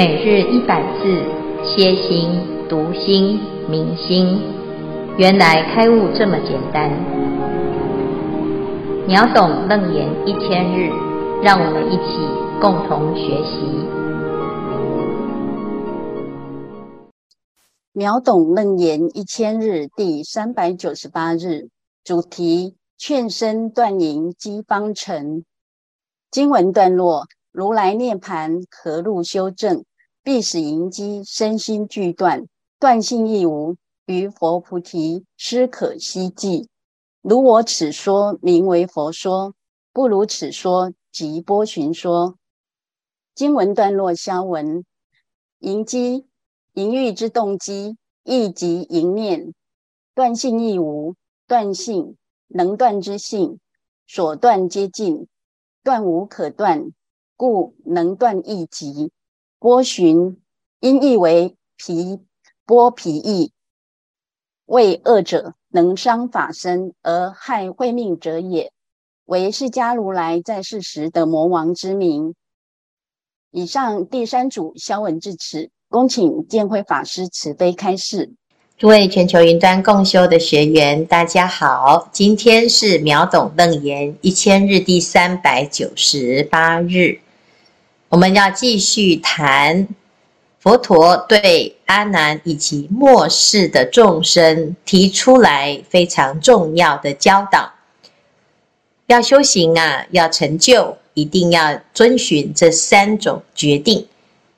每日一百字，歇心、读心、明心，原来开悟这么简单。秒懂楞严一千日，让我们一起共同学习。秒懂楞严一千日第三百九十八日，主题：劝身断淫机方成。经文段落。如来涅盘，何路修正？必使淫机身心俱断，断性亦无。于佛菩提，斯可希冀。如我此说，名为佛说；不如此说，即波旬说。经文段落消文：淫机，淫欲之动机，亦即淫念。断性亦无，断性能断之性，所断皆尽，断无可断。故能断亦极。波旬音译为皮剥皮意，为恶者能伤法身而害慧命者也，为释迦如来在世时的魔王之名。以上第三组消文至此，恭请见辉法师慈悲开示。诸位全球云端共修的学员，大家好，今天是秒懂楞严一千日第三百九十八日。我们要继续谈佛陀对阿难以及末世的众生提出来非常重要的教导。要修行啊，要成就，一定要遵循这三种决定：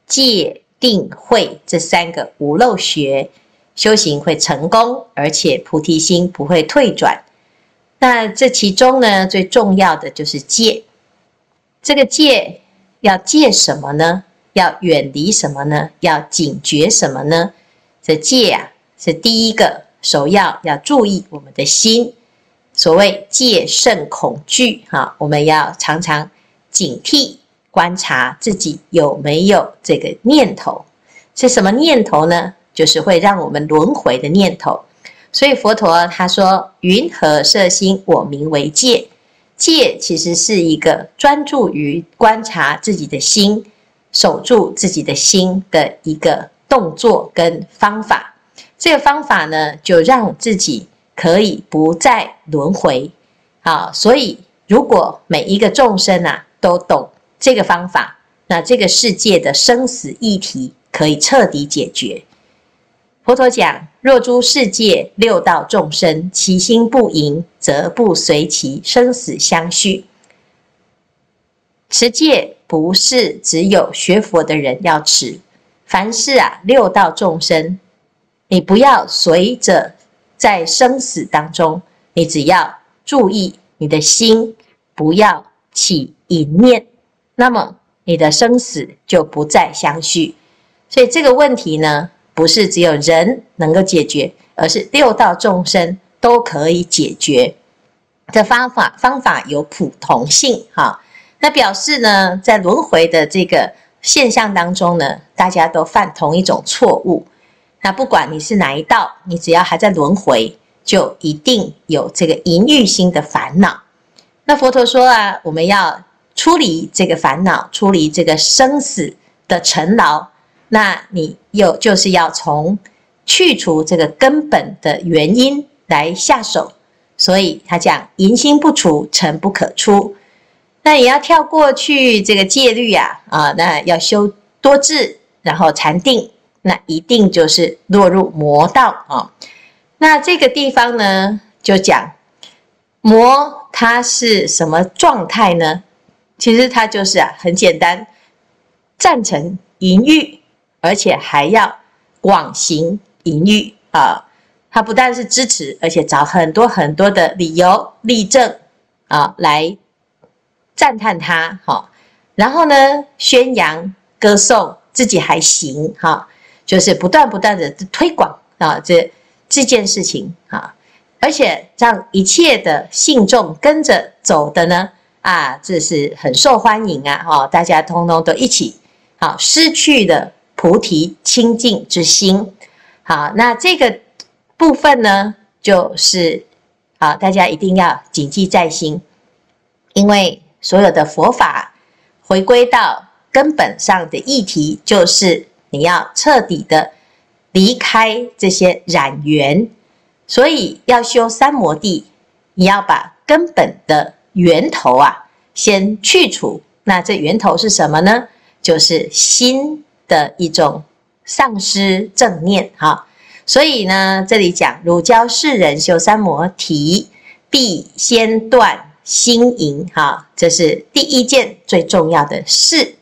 戒、定、慧这三个无漏学，修行会成功，而且菩提心不会退转。那这其中呢，最重要的就是戒。这个戒。要戒什么呢？要远离什么呢？要警觉什么呢？这戒啊，是第一个首要要注意我们的心。所谓戒慎恐惧，哈，我们要常常警惕观察自己有没有这个念头。是什么念头呢？就是会让我们轮回的念头。所以佛陀他说：“云何摄心？我名为戒。”戒其实是一个专注于观察自己的心、守住自己的心的一个动作跟方法。这个方法呢，就让自己可以不再轮回。好，所以如果每一个众生啊都懂这个方法，那这个世界的生死议题可以彻底解决。佛陀讲：若诸世界六道众生，其心不淫，则不随其生死相续。持戒不是只有学佛的人要持，凡是啊六道众生，你不要随着在生死当中，你只要注意你的心不要起淫念，那么你的生死就不再相续。所以这个问题呢，不是只有人能够解决，而是六道众生都可以解决。这方法方法有普同性，哈，那表示呢，在轮回的这个现象当中呢，大家都犯同一种错误。那不管你是哪一道，你只要还在轮回，就一定有这个淫欲心的烦恼。那佛陀说啊，我们要出离这个烦恼，出离这个生死的尘劳。那你又就是要从去除这个根本的原因来下手，所以他讲淫心不除，尘不可出。那也要跳过去这个戒律啊啊，那要修多智，然后禅定，那一定就是落入魔道啊。那这个地方呢，就讲魔它是什么状态呢？其实它就是啊，很简单，赞成淫欲。而且还要广行淫欲啊！他不但是支持，而且找很多很多的理由例证啊，来赞叹他哈。然后呢，宣扬歌颂自己还行哈，就是不断不断的推广啊，这这件事情啊，而且让一切的信众跟着走的呢啊，这是很受欢迎啊！哈，大家通通都一起好失去了。菩提清净之心，好，那这个部分呢，就是好，大家一定要谨记在心，因为所有的佛法回归到根本上的议题就是你要彻底的离开这些染缘，所以要修三摩地，你要把根本的源头啊先去除。那这源头是什么呢？就是心的一种丧失正念哈。所以呢，这里讲汝教世人修三摩提，必先断心淫哈，这是第一件最重要的事。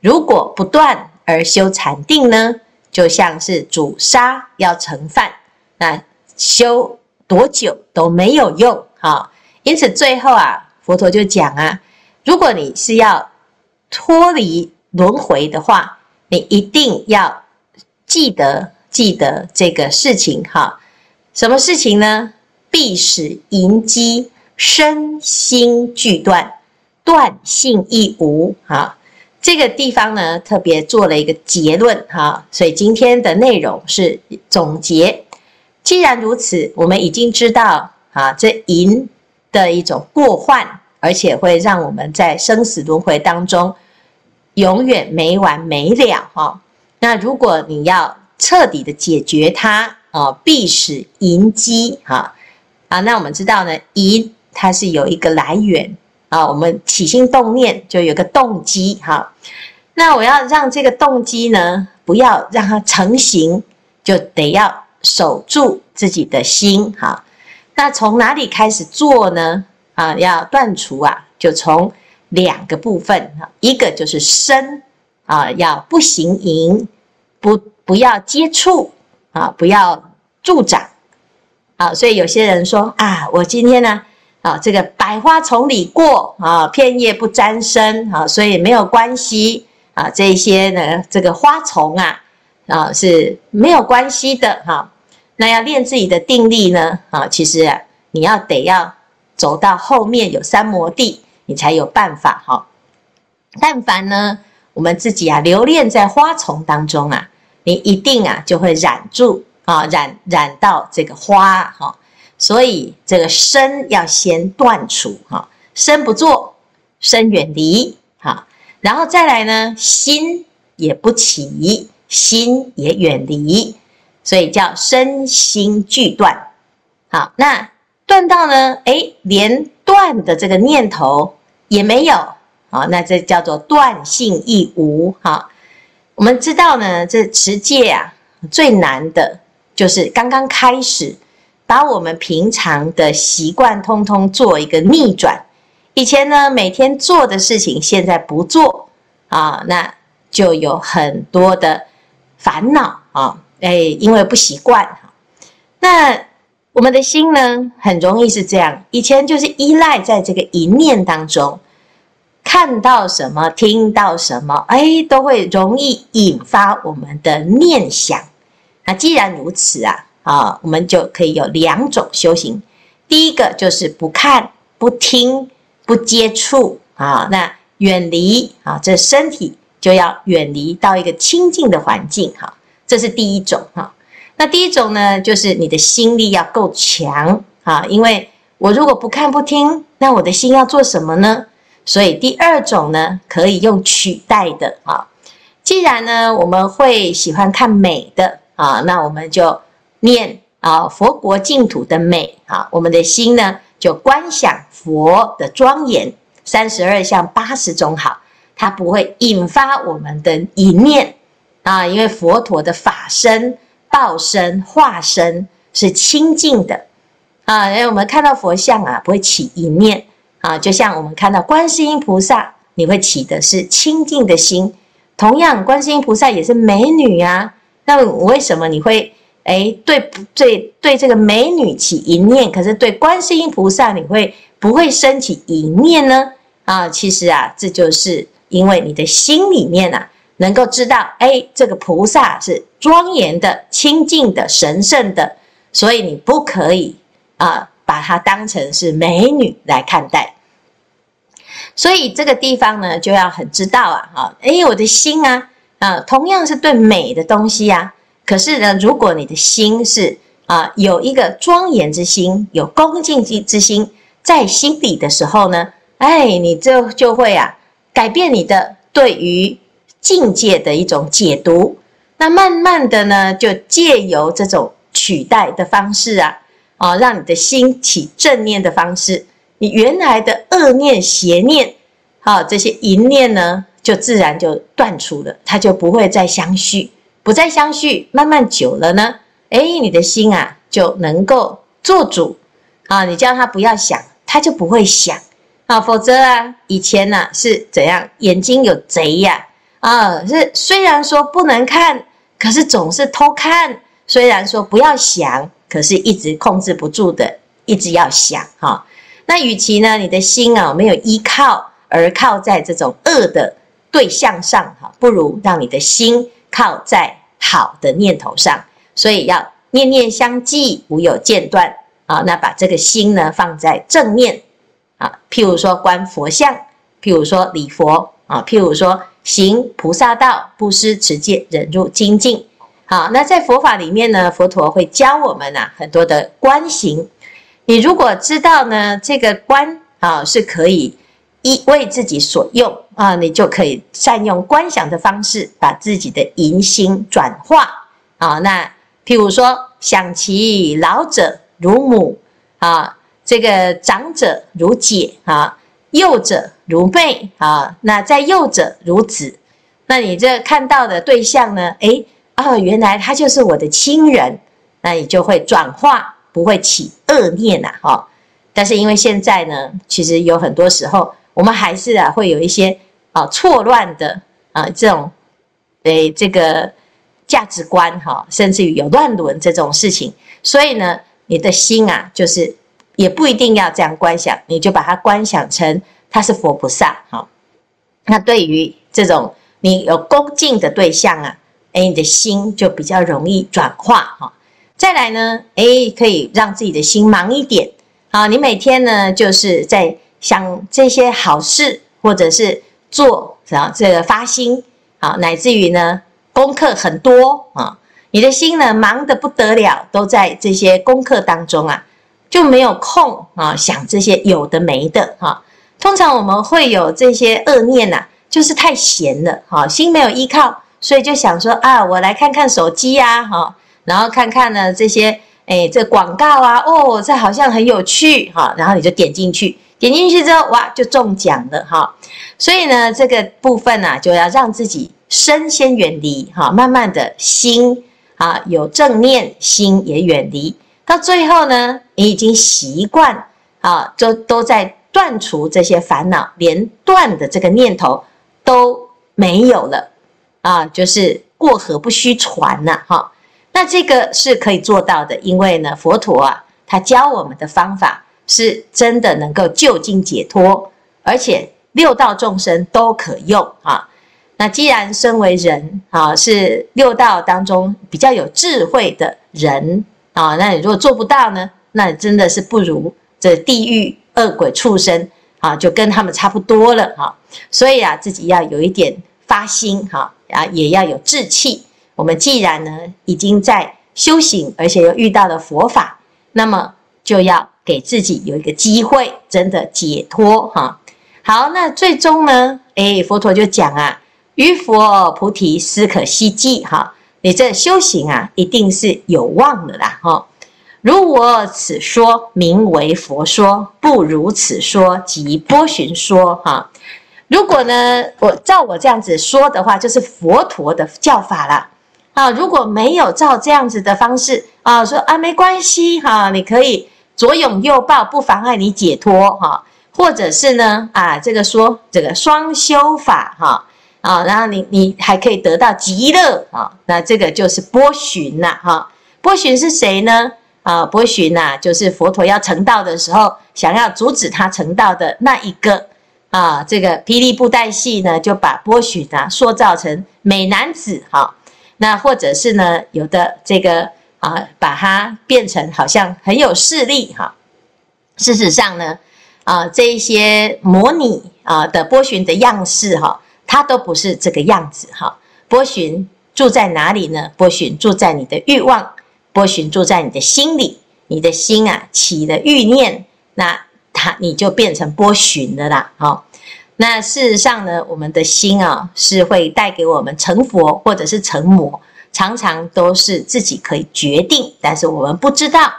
如果不断而修禅定呢，就像是煮沙要盛饭，那修多久都没有用哈。因此最后啊，佛陀就讲啊，如果你是要脱离轮回的话，你一定要记得记得这个事情哈。什么事情呢？必使淫机身心俱断，断性亦无哈。这个地方呢，特别做了一个结论哈，所以今天的内容是总结。既然如此，我们已经知道啊，这淫的一种过患，而且会让我们在生死轮回当中永远没完没了哈。那如果你要彻底的解决它啊，必使淫机哈啊。那我们知道呢，淫它是有一个来源。啊，我们起心动念就有个动机哈。那我要让这个动机呢，不要让它成型，就得要守住自己的心哈。那从哪里开始做呢？啊，要断除啊，就从两个部分哈，一个就是身啊，要不行淫，不不要接触啊，不要助长啊。所以有些人说啊，我今天呢。啊，这个百花丛里过啊，片叶不沾身啊，所以没有关系啊。这些呢，这个花丛啊，啊是没有关系的哈、那要练自己的定力呢，啊，其实啊，你要得要走到后面有三摩地，你才有办法哈、但凡呢，我们自己啊，留恋在花丛当中啊，你一定啊就会染住啊，染染到这个花哈。所以这个身要先断除哈，身不做，身远离哈，然后再来呢，心也不起，心也远离，所以叫身心俱断。好，那断到呢，诶，连断的这个念头也没有，啊，那这叫做断性亦无哈。我们知道呢，这持戒啊，最难的就是刚刚开始。把我们平常的习惯通通做一个逆转。以前呢，每天做的事情，现在不做啊，那就有很多的烦恼啊。哎，因为不习惯。那我们的心呢，很容易是这样。以前就是依赖在这个一念当中，看到什么，听到什么，哎，都会容易引发我们的念想。那既然如此啊。啊，我们就可以有两种修行。第一个就是不看、不听、不接触啊，那远离啊，这身体就要远离到一个清净的环境哈。这是第一种哈。那第一种呢，就是你的心力要够强啊，因为我如果不看不听，那我的心要做什么呢？所以第二种呢，可以用取代的啊。既然呢，我们会喜欢看美的啊，那我们就。念啊，佛国净土的美啊，我们的心呢就观想佛的庄严，三十二相八十种好，它不会引发我们的淫念啊，因为佛陀的法身、报身、化身是清净的啊，因为我们看到佛像啊，不会起一念啊，就像我们看到观世音菩萨，你会起的是清净的心。同样，观世音菩萨也是美女啊，那为什么你会？哎，对不对？对这个美女起一念，可是对观世音菩萨，你会不会升起一念呢？啊，其实啊，这就是因为你的心里面啊，能够知道，哎，这个菩萨是庄严的、清净的、神圣的，所以你不可以啊，把它当成是美女来看待。所以这个地方呢，就要很知道啊，哈，哎，我的心啊，啊，同样是对美的东西啊。可是呢，如果你的心是啊，有一个庄严之心，有恭敬之之心在心底的时候呢，哎，你就就会啊改变你的对于境界的一种解读。那慢慢的呢，就借由这种取代的方式啊，啊，让你的心起正念的方式，你原来的恶念、邪念，好，这些淫念呢，就自然就断除了，它就不会再相续，不再相续，慢慢久了呢，哎，你的心啊就能够做主。啊，你叫他不要想，他就不会想。啊，否则啊，以前呢、啊、是怎样，眼睛有贼呀，啊是虽然说不能看，可是总是偷看；虽然说不要想，可是一直控制不住的，一直要想哈。那与其呢，你的心啊没有依靠，而靠在这种恶的。对象上哈，不如让你的心靠在好的念头上，所以要念念相继，无有间断啊。那把这个心呢放在正面啊，譬如说观佛像，譬如说礼佛啊，譬如说行菩萨道，布施、持戒、忍辱、精进。好，那在佛法里面呢，佛陀会教我们啊很多的观行。你如果知道呢，这个观啊是可以。一为自己所用啊，你就可以善用观想的方式，把自己的淫心转化啊。那譬如说，想其老者如母啊，这个长者如姐啊，幼者如妹啊，那在幼者如子。那你这看到的对象呢？诶，哦，原来他就是我的亲人，那你就会转化，不会起恶念呐，哈。但是因为现在呢，其实有很多时候。我们还是啊，会有一些啊错乱的啊这种诶这个价值观哈，甚至于有乱伦这种事情。所以呢，你的心啊，就是也不一定要这样观想，你就把它观想成他是佛菩萨哈。那对于这种你有恭敬的对象啊，诶，你的心就比较容易转化哈。再来呢，诶，可以让自己的心忙一点啊。你每天呢，就是在。想这些好事，或者是做啊这个发心啊，乃至于呢功课很多啊，你的心呢忙得不得了，都在这些功课当中啊，就没有空啊想这些有的没的哈。通常我们会有这些恶念呐，就是太闲了哈，心没有依靠，所以就想说啊，我来看看手机呀哈，然后看看呢这些哎这广告啊，哦这好像很有趣哈，然后你就点进去。点进去之后，哇，就中奖了哈！所以呢，这个部分呢、啊，就要让自己身先远离哈，慢慢的心啊有正念，心也远离，到最后呢，你已经习惯啊，就都在断除这些烦恼，连断的这个念头都没有了啊，就是过河不须船了哈。那这个是可以做到的，因为呢，佛陀啊，他教我们的方法。是真的能够就近解脱，而且六道众生都可用啊。那既然身为人啊，是六道当中比较有智慧的人啊，那你如果做不到呢，那真的是不如这地狱恶鬼畜生啊，就跟他们差不多了哈。所以啊，自己要有一点发心哈，啊，也要有志气。我们既然呢已经在修行，而且又遇到了佛法，那么就要。给自己有一个机会，真的解脱哈。好，那最终呢？诶，佛陀就讲啊，于佛菩提斯可希冀哈。你这修行啊，一定是有望的啦哈。如我此说名为佛说，不如此说即波旬说哈。如果呢，我照我这样子说的话，就是佛陀的教法了啊。如果没有照这样子的方式啊，说啊没关系哈，你可以。左拥右抱不妨碍你解脱哈，或者是呢啊，这个说这个双修法哈啊，然后你你还可以得到极乐啊，那这个就是波旬呐哈。波旬是谁呢？啊，波旬呐，就是佛陀要成道的时候，想要阻止他成道的那一个啊，这个霹雳布袋戏呢，就把波旬啊塑造成美男子哈。那或者是呢，有的这个。啊，把它变成好像很有势力哈。事实上呢，啊，这一些模拟啊的波旬的样式哈，它都不是这个样子哈。波旬住在哪里呢？波旬住在你的欲望，波旬住在你的心里。你的心啊起了欲念，那它你就变成波旬的啦。好，那事实上呢，我们的心啊，是会带给我们成佛或者是成魔，常常都是自己可以决定，但是我们不知道。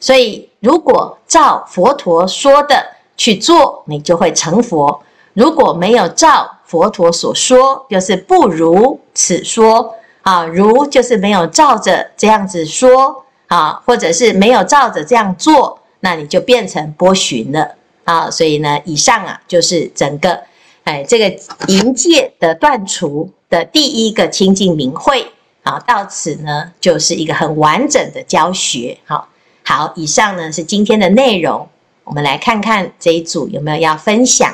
所以，如果照佛陀说的去做，你就会成佛；如果没有照佛陀所说，就是不如此说啊。如就是没有照着这样子说啊，或者是没有照着这样做，那你就变成波旬了啊。所以呢，以上啊，就是整个哎这个淫戒的断除的第一个清净明慧啊。到此呢，就是一个很完整的教学。好。好，以上呢是今天的内容。我们来看看这一组有没有要分享。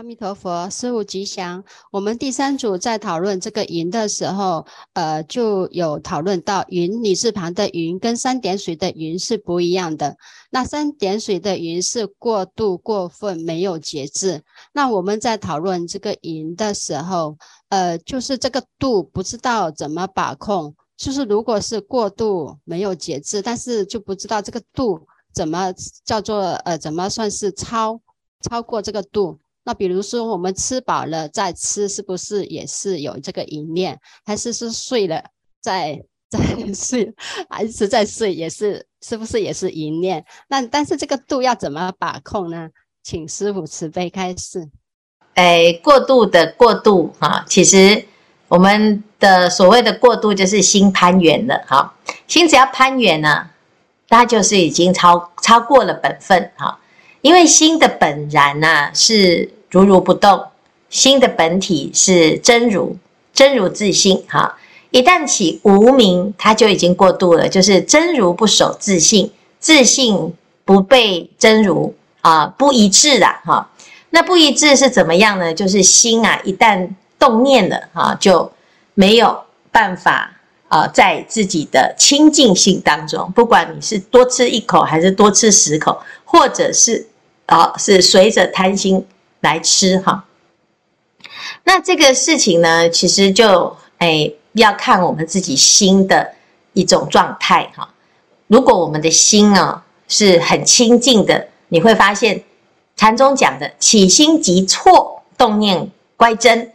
阿弥陀佛，师父吉祥。我们第三组在讨论这个“云”的时候，呃，就有讨论到“云”女字旁的“云”跟三点水的“云”是不一样的。那三点水的“云”是过度、过分、没有节制。那我们在讨论这个“云”的时候，呃，就是这个度不知道怎么把控。就是如果是过度没有节制，但是就不知道这个度怎么叫做呃，怎么算是超超过这个度？那比如说我们吃饱了再吃，是不是也是有这个淫念？还是是睡了再再 睡，还是再睡也是是不是也是淫念？那但是这个度要怎么把控呢？请师父慈悲开示。哎，过度的过度啊，其实。我们的所谓的过度，就是心攀缘了，哈，心只要攀缘呢，那就是已经超超过了本分，哈，因为心的本然呐是如如不动，心的本体是真如，真如自性，哈，一旦起无明，它就已经过度了，就是真如不守自性，自性不被真如啊不一致了，哈，那不一致是怎么样呢？就是心啊一旦。动念了哈，就没有办法啊，在自己的清净性当中，不管你是多吃一口还是多吃十口，或者是啊是随着贪心来吃哈。那这个事情呢，其实就哎要看我们自己心的一种状态哈。如果我们的心啊是很清净的，你会发现禅宗讲的起心即错，动念乖真。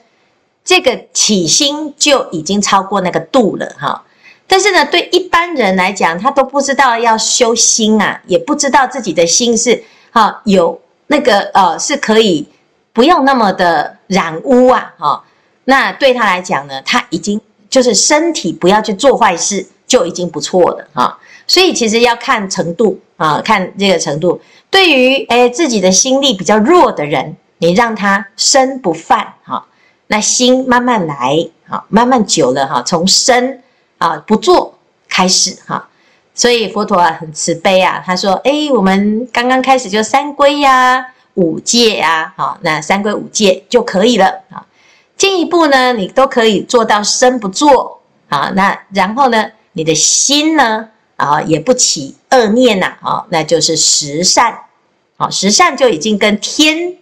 这个起心就已经超过那个度了哈，但是呢，对一般人来讲，他都不知道要修心啊，也不知道自己的心是哈有那个呃是可以不用那么的染污啊哈。那对他来讲呢，他已经就是身体不要去做坏事就已经不错了哈。所以其实要看程度啊，看这个程度。对于诶自己的心力比较弱的人，你让他身不犯哈。那心慢慢来，好，慢慢久了哈，从身啊不做开始哈，所以佛陀啊很慈悲啊，他说：哎，我们刚刚开始就三归呀、五戒呀，好，那三归五戒就可以了啊。进一步呢，你都可以做到身不做啊，那然后呢，你的心呢啊也不起恶念呐，啊，那就是十善，好，十善就已经跟天。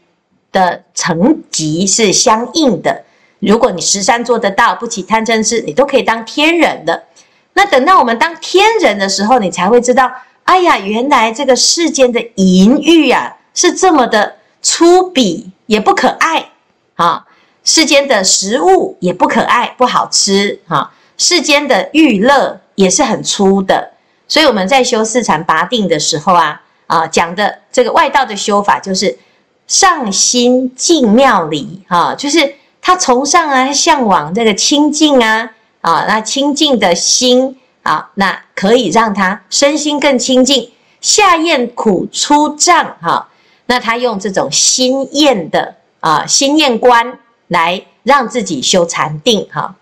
的层级是相应的。如果你十善做得到，不起贪嗔痴，你都可以当天人的。那等到我们当天人的时候，你才会知道，哎呀，原来这个世间的淫欲啊，是这么的粗鄙，也不可爱啊。世间的食物也不可爱，不好吃啊。世间的娱乐也是很粗的。所以我们在修四禅八定的时候啊，啊，讲的这个外道的修法就是。上心净妙理，哈，就是他崇尚啊，向往这个清净啊，啊，那清净的心啊，那可以让他身心更清净。下厌苦出胀，哈，那他用这种心厌的啊，心厌观来让自己修禅定，哈。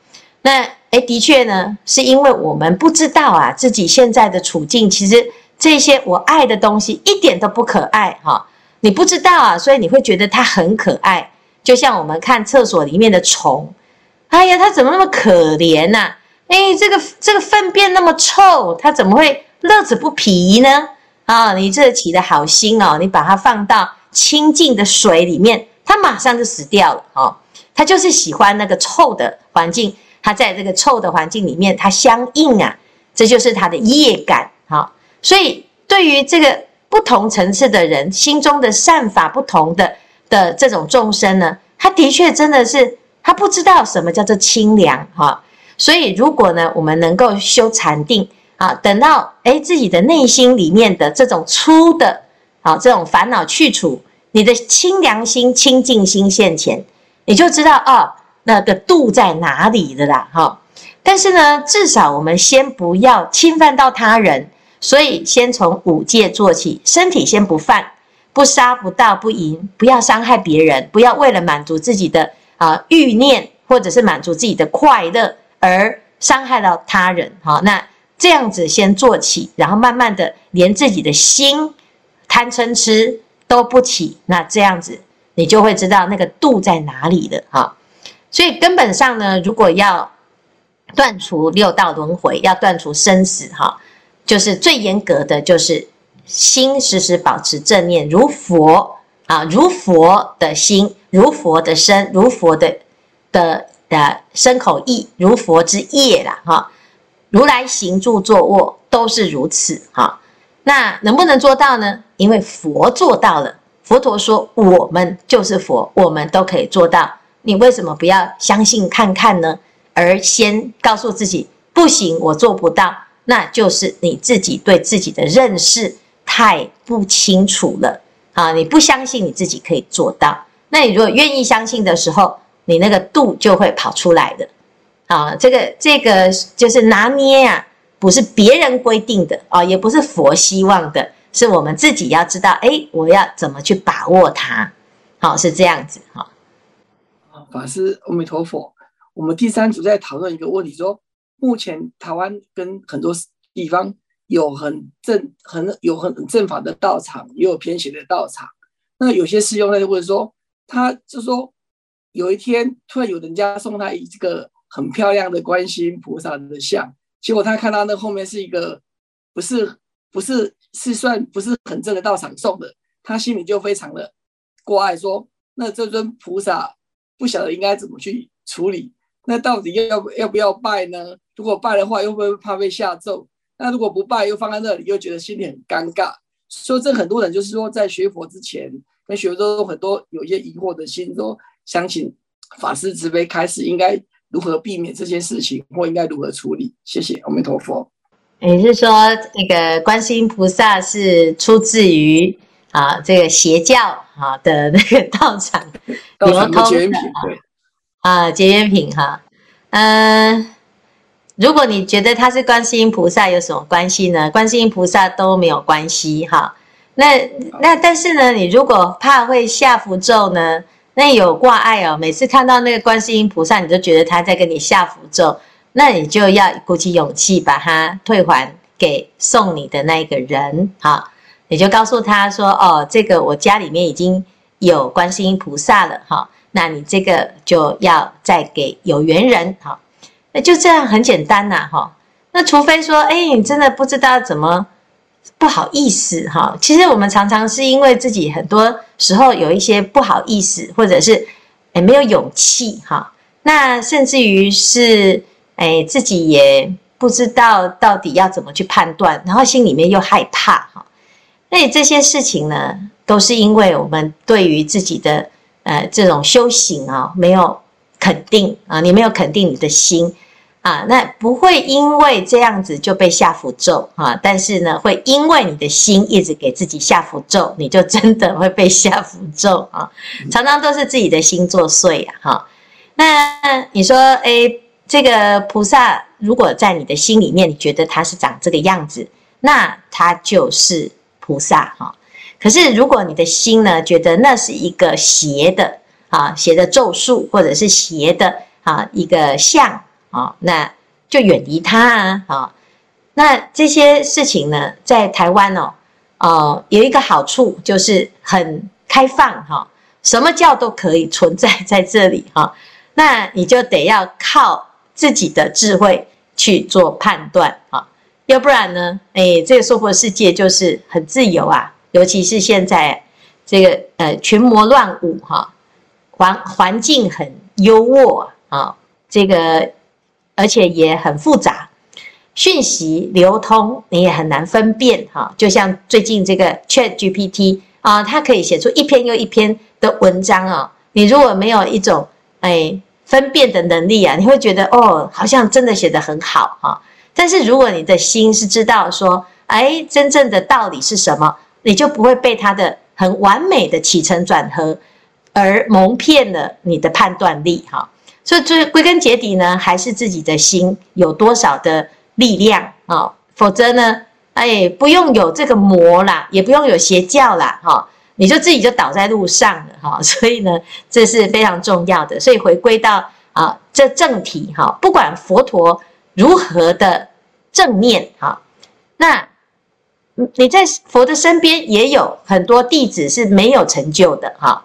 那哎，的确呢，是因为我们不知道啊，自己现在的处境，其实这些我爱的东西一点都不可爱，哈。你不知道啊，所以你会觉得它很可爱，就像我们看厕所里面的虫，哎呀，它怎么那么可怜呐？哎，这个这个粪便那么臭，它怎么会乐此不疲呢？啊，你这起的好心哦，你把它放到清净的水里面，它马上就死掉了哦。它就是喜欢那个臭的环境，它在这个臭的环境里面，它相应啊，这就是它的业感。好，所以对于这个。不同层次的人心中的善法不同的，的这种众生呢，他的确真的是他不知道什么叫做清凉哈。所以如果呢，我们能够修禅定啊，等到诶自己的内心里面的这种粗的啊这种烦恼去除，你的清凉心、清净心现前，你就知道哦，那个度在哪里的啦哈。但是呢，至少我们先不要侵犯到他人，所以先从五戒做起，身体先不犯，不杀、不盗、不淫，不要伤害别人，不要为了满足自己的啊欲念，或者是满足自己的快乐而伤害到他人。好，那这样子先做起，然后慢慢的连自己的心贪嗔痴都不起，那这样子你就会知道那个度在哪里了哈。所以根本上呢，如果要断除六道轮回，要断除生死，哈，就是最严格的，就是心时时保持正念，如佛啊，如佛的心，如佛的身，如佛的的的身口意，如佛之业啦，哈，如来行住坐卧都是如此，哈。那能不能做到呢？因为佛做到了，佛陀说我们就是佛，我们都可以做到，你为什么不要相信看看呢？而先告诉自己不行，我做不到，那就是你自己对自己的认识太不清楚了啊！你不相信你自己可以做到，那你如果愿意相信的时候，你那个度就会跑出来的啊！这个这个就是拿捏啊，不是别人规定的啊，也不是佛希望的，是我们自己要知道，哎，我要怎么去把握它？好，是这样子哈。法师，阿弥陀佛。我们第三组在讨论一个问题，说目前台湾跟很多地方有很正、很有很正法的道场，也有偏邪的道场。那有些师兄在问说，他就说有一天突然有人家送他一个很漂亮的观世音菩萨的像，结果他看到那后面是一个不是不是是算不是很正的道场送的，他心里就非常的挂碍，说那这尊菩萨不晓得应该怎么去处理。那到底要要不要拜呢？如果拜的话，又会怕被下咒；那如果不拜，又放在那里，又觉得心里很尴尬。所以这很多人就是说，在学佛之前，跟学佛都有很多有一些疑惑的心，都想请法师慈悲开始，应该如何避免这些事情，或应该如何处理？谢谢阿弥陀佛。你是说那个观世音菩萨是出自于啊这个邪教啊的那个道场？道场的绝缘品，对。啊，结缘品哈，嗯、呃，如果你觉得他是观世音菩萨，有什么关系呢？观世音菩萨都没有关系哈。那那但是呢，你如果怕会下符咒呢，那有挂碍哦。每次看到那个观世音菩萨，你就觉得他在跟你下符咒，那你就要鼓起勇气把它退还给送你的那个人哈。你就告诉他说：“哦，这个我家里面已经有观世音菩萨了哈。”那你这个就要再给有缘人，好，那就这样很简单呐，哈。那除非说，哎，你真的不知道怎么不好意思，哈。其实我们常常是因为自己很多时候有一些不好意思，或者是哎没有勇气，哈。那甚至于是哎自己也不知道到底要怎么去判断，然后心里面又害怕，哈。那这些事情呢，都是因为我们对于自己的。呃，这种修行啊，没有肯定啊，你没有肯定你的心啊，那不会因为这样子就被下符咒啊，但是呢，会因为你的心一直给自己下符咒，你就真的会被下符咒啊。常常都是自己的心作祟啊，哈。那你说，哎，这个菩萨如果在你的心里面，你觉得他是长这个样子，那他就是菩萨哈。可是，如果你的心呢，觉得那是一个邪的啊，邪的咒术，或者是邪的啊一个相啊，那就远离他啊。啊，那这些事情呢，在台湾哦，哦，有一个好处就是很开放哈，什么教都可以存在 在这里哈。那你就得要靠自己的智慧去做判断啊，要不然呢，哎，这个娑婆世界就是很自由啊。尤其是现在这个呃群魔乱舞哈，环环境很优渥啊，这个而且也很复杂，讯息流通你也很难分辨哈。就像最近这个 Chat GPT 啊，它可以写出一篇又一篇的文章哦，你如果没有一种哎分辨的能力啊，你会觉得哦，好像真的写得很好哈、但是如果你的心是知道说，哎，真正的道理是什么，你就不会被它的很完美的起承转合而蒙骗了你的判断力哈。所以最归根结底呢，还是自己的心有多少的力量啊，否则呢，哎，不用有这个魔啦，也不用有邪教啦，哈，你就自己就倒在路上了哈。所以呢，这是非常重要的。所以回归到啊这正题哈，不管佛陀如何的正面哈，那你在佛的身边也有很多弟子是没有成就的哈。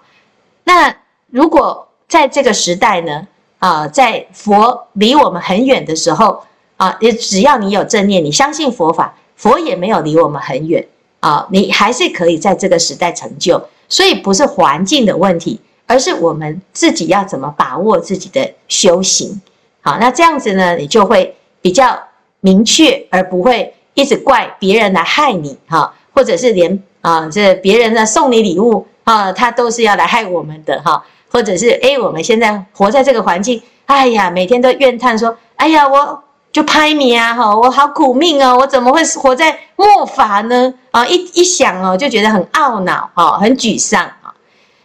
那如果在这个时代呢？啊，在佛离我们很远的时候啊，也只要你有正念，你相信佛法，佛也没有离我们很远啊，你还是可以在这个时代成就。所以不是环境的问题，而是我们自己要怎么把握自己的修行。好，那这样子呢，你就会比较明确，而不会一直怪别人来害你哈，或者是连啊，这别人呢送你礼物啊，他都是要来害我们的哈。或者是哎，我们现在活在这个环境，哎呀，每天都怨叹说，哎呀，我就拍你啊，哈，我好苦命哦，我怎么会活在末法呢？啊，一一想哦，就觉得很懊恼，哈，很沮丧啊。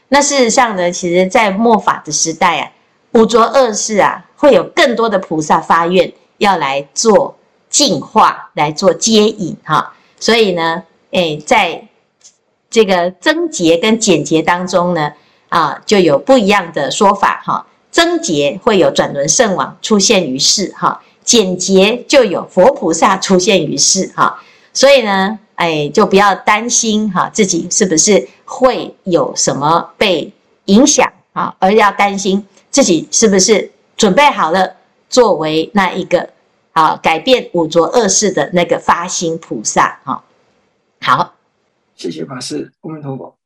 那事实上呢，其实，在末法的时代啊，五浊恶世啊，会有更多的菩萨发愿要来做净化，来做接引，哈。所以呢，哎，在这个增劫跟减劫当中呢。啊，就有不一样的说法哈。增劫会有转轮圣王出现于世哈，减劫就有佛菩萨出现于世哈。所以呢，哎，就不要担心哈，自己是不是会有什么被影响啊，而要担心自己是不是准备好了，作为那一个啊改变五浊恶世的那个发心菩萨哈。好，谢谢法师，阿弥陀佛。